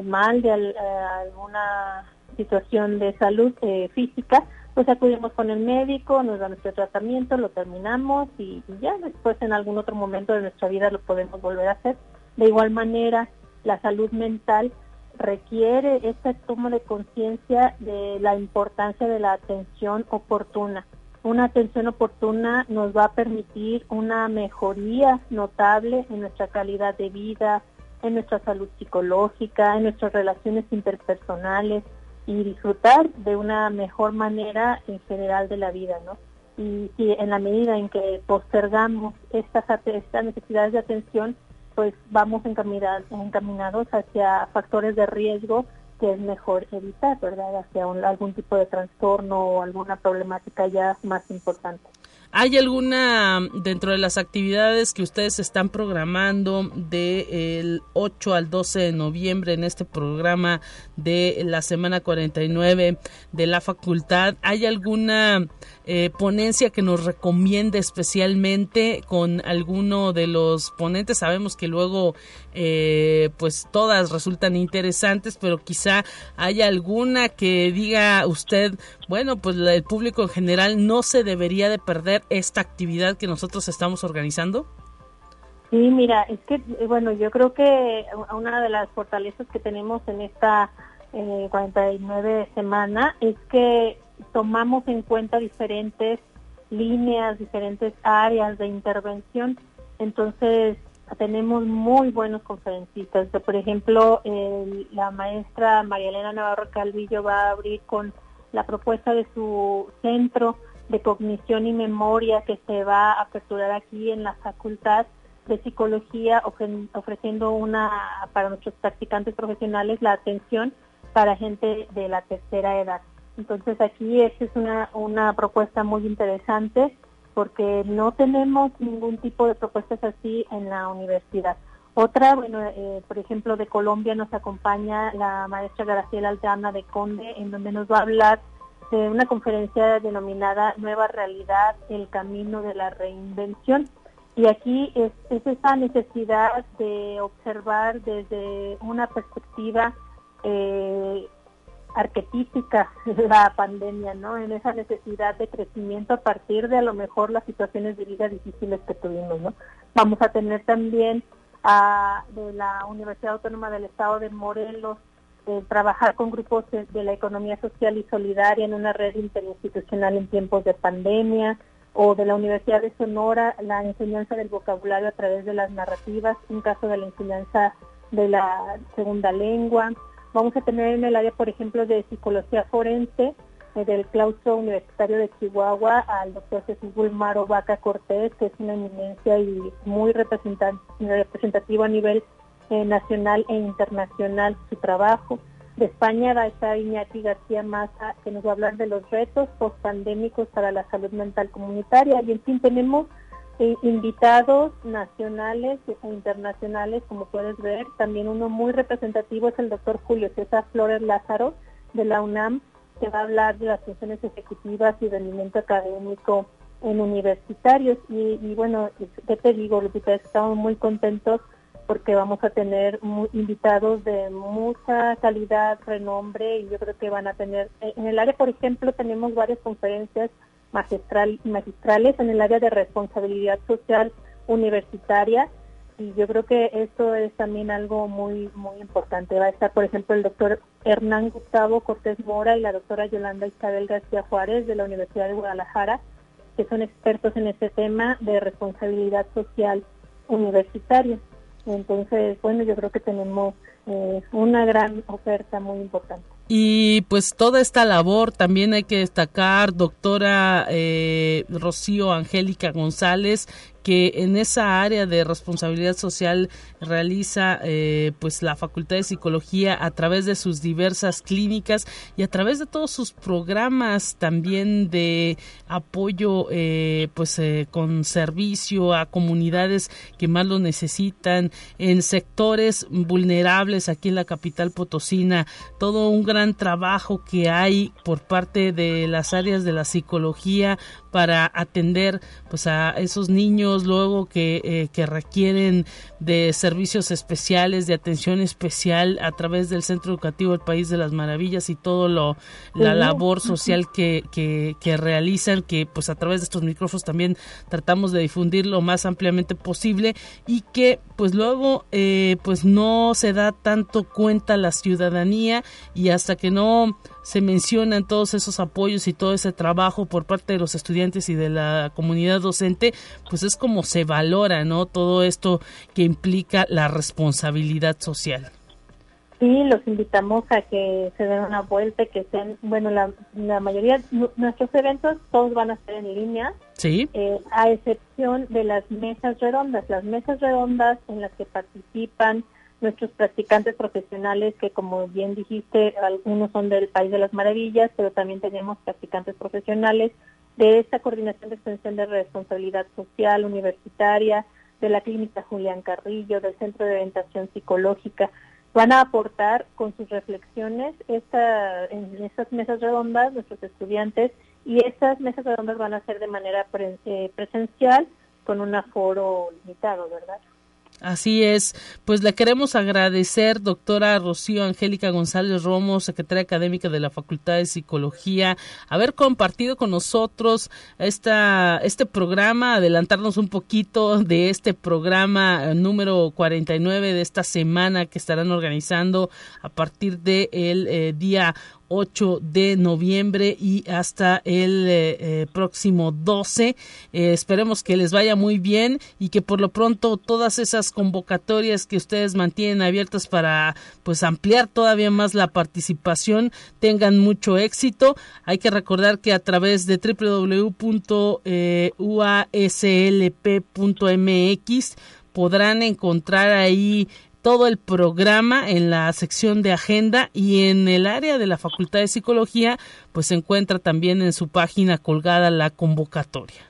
mal de alguna situación de salud física, pues acudimos con el médico, nos da nuestro tratamiento, lo terminamos y, y ya después en algún otro momento de nuestra vida lo podemos volver a hacer. De igual manera, la salud mental requiere esta toma de conciencia de la importancia de la atención oportuna. Una atención oportuna nos va a permitir una mejoría notable en nuestra calidad de vida, en nuestra salud psicológica, en nuestras relaciones interpersonales y disfrutar de una mejor manera en general de la vida, ¿no? Y si en la medida en que postergamos estas, estas necesidades de atención, pues vamos encaminados hacia factores de riesgo que es mejor evitar, ¿verdad? Hacia algún tipo de trastorno o alguna problemática ya más importante. ¿Hay alguna dentro de las actividades que ustedes están programando del 8 al 12 de noviembre en este programa de la semana 49 de la facultad? ¿Hay alguna eh, ponencia que nos recomiende especialmente con alguno de los ponentes? Sabemos que luego eh, pues todas resultan interesantes, pero quizá haya alguna que diga usted, bueno, pues el público en general no se debería de perder esta actividad que nosotros estamos organizando? Sí, mira, es que, eh, bueno, yo creo que una de las fortalezas que tenemos en esta eh, 49 semana es que tomamos en cuenta diferentes líneas, diferentes áreas de intervención. Entonces, tenemos muy buenos conferencistas. Por ejemplo, la maestra María Elena Navarro Calvillo va a abrir con la propuesta de su centro de cognición y memoria que se va a aperturar aquí en la Facultad de Psicología, ofreciendo una para nuestros practicantes profesionales la atención para gente de la tercera edad. Entonces aquí esta es una, una propuesta muy interesante porque no tenemos ningún tipo de propuestas así en la universidad. Otra, bueno, eh, por ejemplo, de Colombia nos acompaña la maestra Graciela Aldana de Conde, en donde nos va a hablar de una conferencia denominada Nueva Realidad, el Camino de la Reinvención. Y aquí es, es esa necesidad de observar desde una perspectiva eh, arquetípica la pandemia, ¿no? En esa necesidad de crecimiento a partir de a lo mejor las situaciones de vida difíciles que tuvimos, ¿no? Vamos a tener también a, de la Universidad Autónoma del Estado de Morelos eh, trabajar con grupos de, la economía social y solidaria en una red interinstitucional en tiempos de pandemia, o de la Universidad de Sonora la enseñanza del vocabulario a través de las narrativas, un caso de la enseñanza de la segunda lengua, Vamos a tener en el área, por ejemplo, de psicología forense eh, del claustro universitario de Chihuahua al doctor Jesús Gulmaro Vaca Cortés, que es una eminencia y muy representativo a nivel eh, nacional e internacional su trabajo. De España va a estar Iñaki García Maza, que nos va a hablar de los retos post-pandémicos para la salud mental comunitaria. Y en fin, tenemos invitados nacionales e internacionales, como puedes ver. También uno muy representativo es el doctor Julio César Flores Lázaro de la UNAM, que va a hablar de las funciones ejecutivas y rendimiento académico en universitarios. Y, bueno, ¿qué te digo, Lupita? Estamos muy contentos porque vamos a tener invitados de mucha calidad, renombre y yo creo que van a tener, en el área, por ejemplo, tenemos varias conferencias magistral, magistrales en el área de responsabilidad social universitaria y yo creo que esto es también algo muy muy importante. Va a estar, por ejemplo, el doctor Hernán Gustavo Cortés Mora y la doctora Yolanda Isabel García Juárez de la Universidad de Guadalajara, que son expertos en este tema de responsabilidad social universitaria. Entonces, bueno, yo creo que tenemos eh, una gran oferta muy importante. Y pues toda esta labor también hay que destacar, doctora eh, Rocío Angélica González, que en esa área de responsabilidad social realiza eh, pues la Facultad de Psicología a través de sus diversas clínicas y a través de todos sus programas también de apoyo eh, pues eh, con servicio a comunidades que más lo necesitan en sectores vulnerables aquí en la capital potosina. Todo un gran trabajo que hay por parte de las áreas de la psicología para atender pues a esos niños luego que, eh, que requieren de servicios especiales de atención especial a través del centro educativo del país de las maravillas y todo lo la labor social que, que, que realizan que pues a través de estos micrófonos también tratamos de difundir lo más ampliamente posible y que pues luego eh, pues no se da tanto cuenta la ciudadanía y hasta que no se mencionan todos esos apoyos y todo ese trabajo por parte de los estudiantes y de la comunidad docente, pues es como se valora, ¿no? Todo esto que implica la responsabilidad social. Sí, los invitamos a que se den una vuelta, que sean, bueno, la, mayoría de nuestros eventos todos van a ser en línea, sí. Eh, a excepción de las mesas redondas. Las mesas redondas en las que participan nuestros practicantes profesionales, que como bien dijiste, algunos son del País de las Maravillas, pero también tenemos practicantes profesionales de esta coordinación de extensión de responsabilidad social universitaria, de la clínica Julián Carrillo, del Centro de Orientación Psicológica van a aportar con sus reflexiones esta, en esas mesas redondas nuestros estudiantes y estas mesas redondas van a ser de manera eh, presencial con un aforo limitado, ¿verdad? Así es, pues le queremos agradecer, doctora Rocío Angélica González Romo, secretaria académica de la Facultad de Psicología, haber compartido con nosotros esta, este programa, adelantarnos un poquito de este programa número 49 de esta semana que estarán organizando a partir del de eh, día 8 de noviembre y hasta el eh, eh, próximo 12. Eh, esperemos que les vaya muy bien y que por lo pronto todas esas convocatorias que ustedes mantienen abiertas para pues ampliar todavía más la participación tengan mucho éxito. Hay que recordar que a través de www.uaslp.mx podrán encontrar ahí todo el programa en la sección de agenda y en el área de la Facultad de Psicología, pues se encuentra también en su página colgada la convocatoria.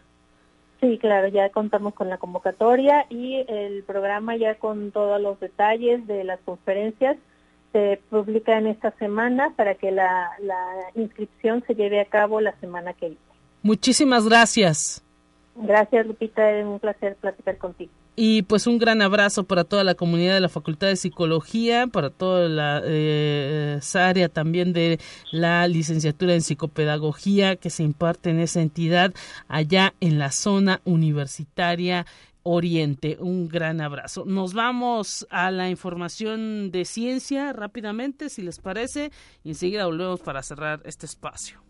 Sí, claro, ya contamos con la convocatoria y el programa ya con todos los detalles de las conferencias se publica en esta semana para que la, la inscripción se lleve a cabo la semana que viene. Muchísimas gracias. Gracias, Lupita, es un placer platicar contigo. Y pues un gran abrazo para toda la comunidad de la Facultad de Psicología, para toda la eh, área también de la licenciatura en psicopedagogía que se imparte en esa entidad allá en la zona universitaria. Oriente. Un gran abrazo. Nos vamos a la información de ciencia rápidamente, si les parece, y enseguida volvemos para cerrar este espacio.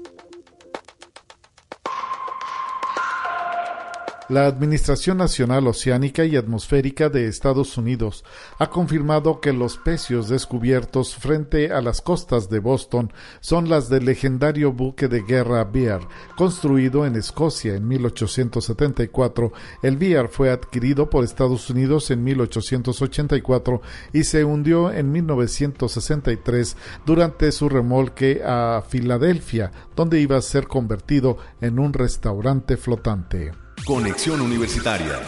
La Administración Nacional Oceánica y Atmosférica de Estados Unidos ha confirmado que los pecios descubiertos frente a las costas de Boston son las del legendario buque de guerra Bear, construido en Escocia en 1874. El Bear fue adquirido por Estados Unidos en 1884 y se hundió en 1963 durante su remolque a Filadelfia, donde iba a ser convertido en un restaurante flotante. Conexión Universitaria.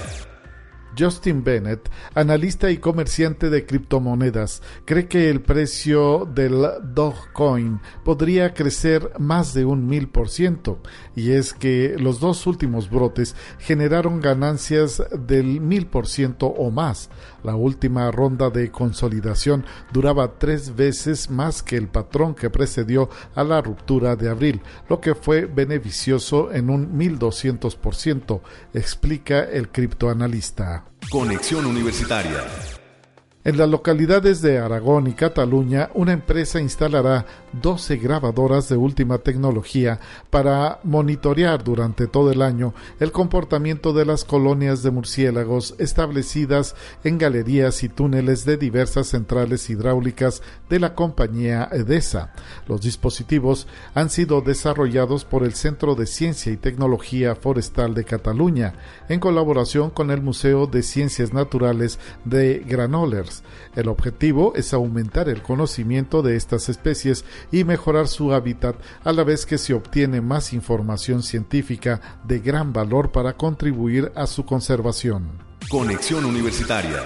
Justin Bennett, analista y comerciante de criptomonedas, cree que el precio del Dogecoin podría crecer más de un mil por ciento, y es que los dos últimos brotes generaron ganancias del mil por ciento o más. La última ronda de consolidación duraba tres veces más que el patrón que precedió a la ruptura de abril, lo que fue beneficioso en un 1200%, explica el criptoanalista. Conexión Universitaria. En las localidades de Aragón y Cataluña, una empresa instalará 12 grabadoras de última tecnología para monitorear durante todo el año el comportamiento de las colonias de murciélagos establecidas en galerías y túneles de diversas centrales hidráulicas de la compañía EDESA. Los dispositivos han sido desarrollados por el Centro de Ciencia y Tecnología Forestal de Cataluña, en colaboración con el Museo de Ciencias Naturales de Granollers el objetivo es aumentar el conocimiento de estas especies y mejorar su hábitat a la vez que se obtiene más información científica de gran valor para contribuir a su conservación. Conexión Universitaria.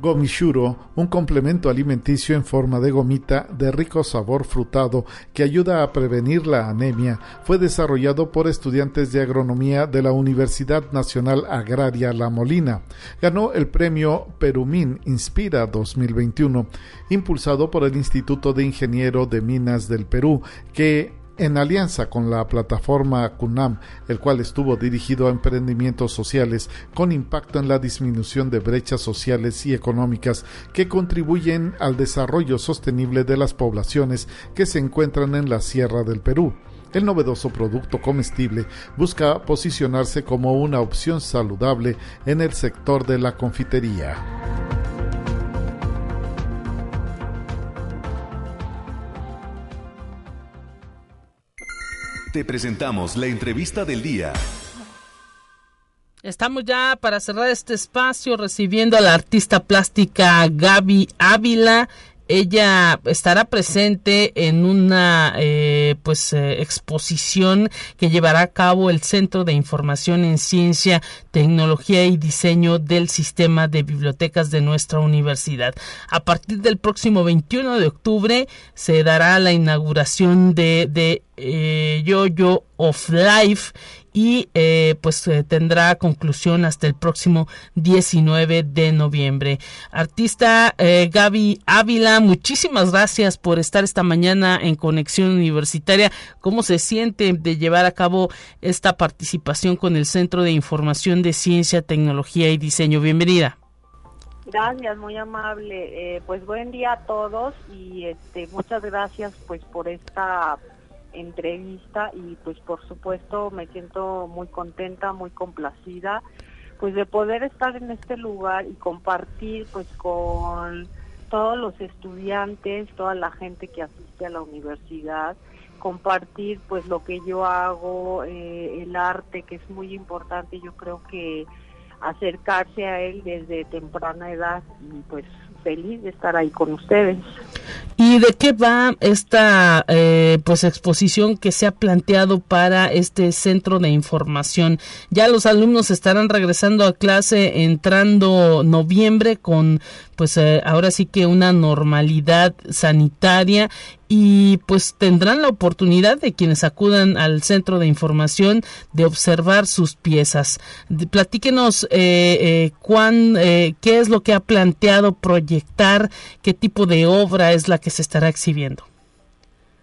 Gomishuro, un complemento alimenticio en forma de gomita de rico sabor frutado que ayuda a prevenir la anemia, fue desarrollado por estudiantes de agronomía de la Universidad Nacional Agraria La Molina. Ganó el premio Perumín Inspira 2021, impulsado por el Instituto de Ingeniero de Minas del Perú, que en alianza con la plataforma CUNAM, el cual estuvo dirigido a emprendimientos sociales con impacto en la disminución de brechas sociales y económicas que contribuyen al desarrollo sostenible de las poblaciones que se encuentran en la Sierra del Perú. El novedoso producto comestible busca posicionarse como una opción saludable en el sector de la confitería. Te presentamos la entrevista del día. Estamos ya para cerrar este espacio recibiendo a la artista plástica Gaby Ávila ella estará presente en una eh, pues eh, exposición que llevará a cabo el Centro de Información en Ciencia, Tecnología y Diseño del Sistema de Bibliotecas de nuestra universidad. A partir del próximo 21 de octubre se dará la inauguración de, de eh, Yo-Yo of Life y eh, pues eh, tendrá conclusión hasta el próximo 19 de noviembre. Artista eh, Gaby Ávila, muchísimas gracias por estar esta mañana en Conexión Universitaria. ¿Cómo se siente de llevar a cabo esta participación con el Centro de Información de Ciencia, Tecnología y Diseño? Bienvenida. Gracias, muy amable. pues buen día a todos y este muchas gracias pues por esta entrevista y pues por supuesto me siento muy contenta, muy complacida pues de poder estar en este lugar y compartir pues con todos los estudiantes, toda la gente que asiste a la universidad, compartir pues lo que yo hago, eh, el arte que es muy importante, yo creo que acercarse a él desde temprana edad y pues feliz de estar ahí con ustedes. ¿Y de qué va esta eh, pues exposición que se ha planteado para este centro de información? Ya los alumnos estarán regresando a clase entrando noviembre con pues eh, ahora sí que una normalidad sanitaria y pues tendrán la oportunidad de quienes acudan al centro de información de observar sus piezas. Platíquenos eh, eh, cuán, eh, qué es lo que ha planteado proyectar, qué tipo de obra es la que se estará exhibiendo.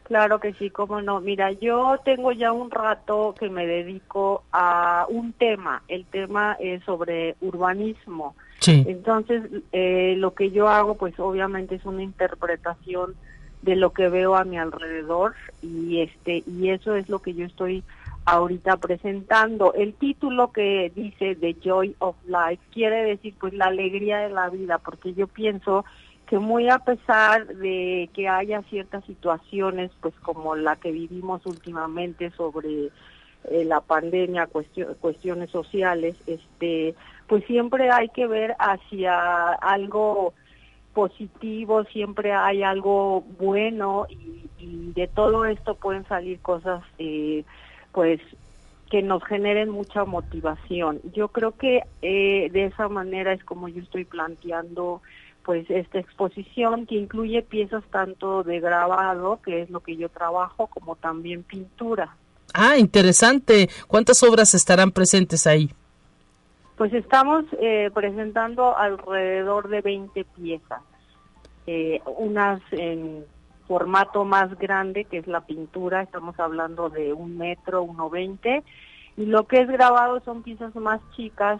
Claro que sí, cómo no. Mira, yo tengo ya un rato que me dedico a un tema. El tema es sobre urbanismo. Entonces, eh, lo que yo hago, pues obviamente es una interpretación de lo que veo a mi alrededor y este y eso es lo que yo estoy ahorita presentando. El título que dice The Joy of Life quiere decir pues la alegría de la vida, porque yo pienso que muy a pesar de que haya ciertas situaciones pues como la que vivimos últimamente sobre eh, la pandemia, cuestiones sociales, este pues siempre hay que ver hacia algo positivo, siempre hay algo bueno y, de todo esto pueden salir cosas eh, pues que nos generen mucha motivación. Yo creo que eh, de esa manera es como yo estoy planteando pues esta exposición que incluye piezas tanto de grabado, que es lo que yo trabajo, como también pintura. Ah, interesante. ¿Cuántas obras estarán presentes ahí? Pues estamos eh, presentando alrededor de 20 piezas, eh, unas en formato más grande, que es la pintura, estamos hablando de un metro, uno veinte, y lo que es grabado son piezas más chicas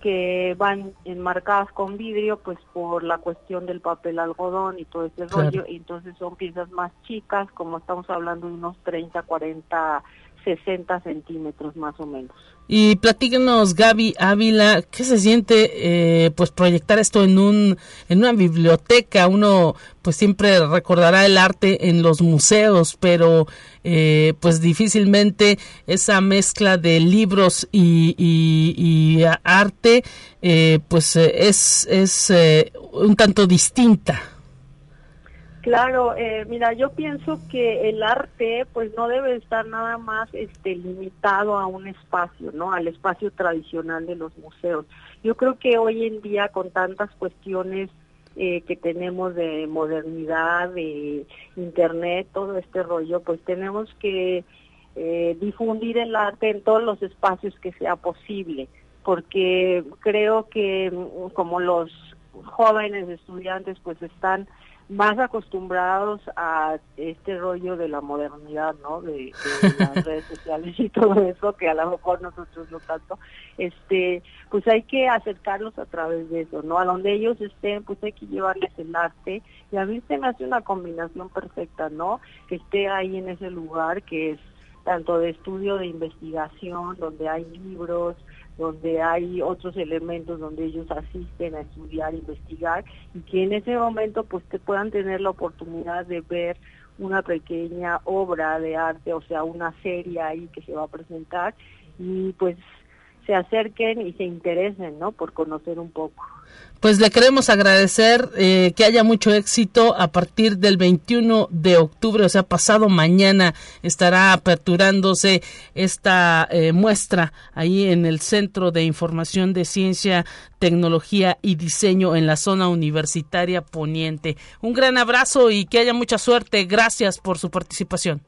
que van enmarcadas con vidrio, pues por la cuestión del papel algodón y todo ese rollo, y entonces son piezas más chicas, como estamos hablando de unos 30, 40, 60 centímetros más o menos. Y platíquenos, Gaby Ávila, ¿qué se siente eh, pues proyectar esto en un en una biblioteca? Uno pues siempre recordará el arte en los museos, pero eh, pues difícilmente esa mezcla de libros y, y, arte eh, pues es es un tanto distinta. Claro, eh, mira, yo pienso que el arte pues no debe estar nada más este, limitado a un espacio, ¿no? Al espacio tradicional de los museos. Yo creo que hoy en día con tantas cuestiones eh, que tenemos de modernidad, de internet, todo este rollo, pues tenemos que eh, difundir el arte en todos los espacios que sea posible, porque creo que mm, como los jóvenes estudiantes pues están más acostumbrados a este rollo de la modernidad, ¿no? De, las redes sociales y todo eso, que a lo mejor nosotros no tanto, este, pues hay que acercarlos a través de eso, ¿no? A donde ellos estén, pues hay que llevarles el arte, y a mí se me hace una combinación perfecta, ¿no? Que esté ahí en ese lugar que es tanto de estudio, de investigación, donde hay libros, donde hay otros elementos donde ellos asisten a estudiar, investigar y que en ese momento pues te puedan tener la oportunidad de ver una pequeña obra de arte, o sea, una serie ahí que se va a presentar y pues se acerquen y se interesen, ¿no? Por conocer un poco. Pues le queremos agradecer eh, que haya mucho éxito a partir del 21 de octubre, o sea, pasado mañana estará aperturándose esta eh, muestra ahí en el Centro de Información de Ciencia, Tecnología y Diseño en la zona universitaria poniente. Un gran abrazo y que haya mucha suerte. Gracias por su participación.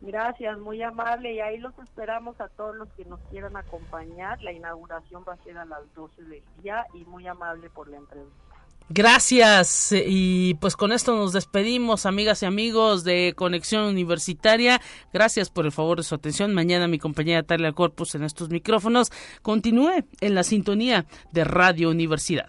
Gracias, muy amable. Y ahí los esperamos a todos los que nos quieran acompañar. La inauguración va a ser a las 12 del día y muy amable por la entrevista. Gracias y pues con esto nos despedimos amigas y amigos de Conexión Universitaria. Gracias por el favor de su atención. Mañana mi compañera Talia Corpus en estos micrófonos continúe en la sintonía de Radio Universidad.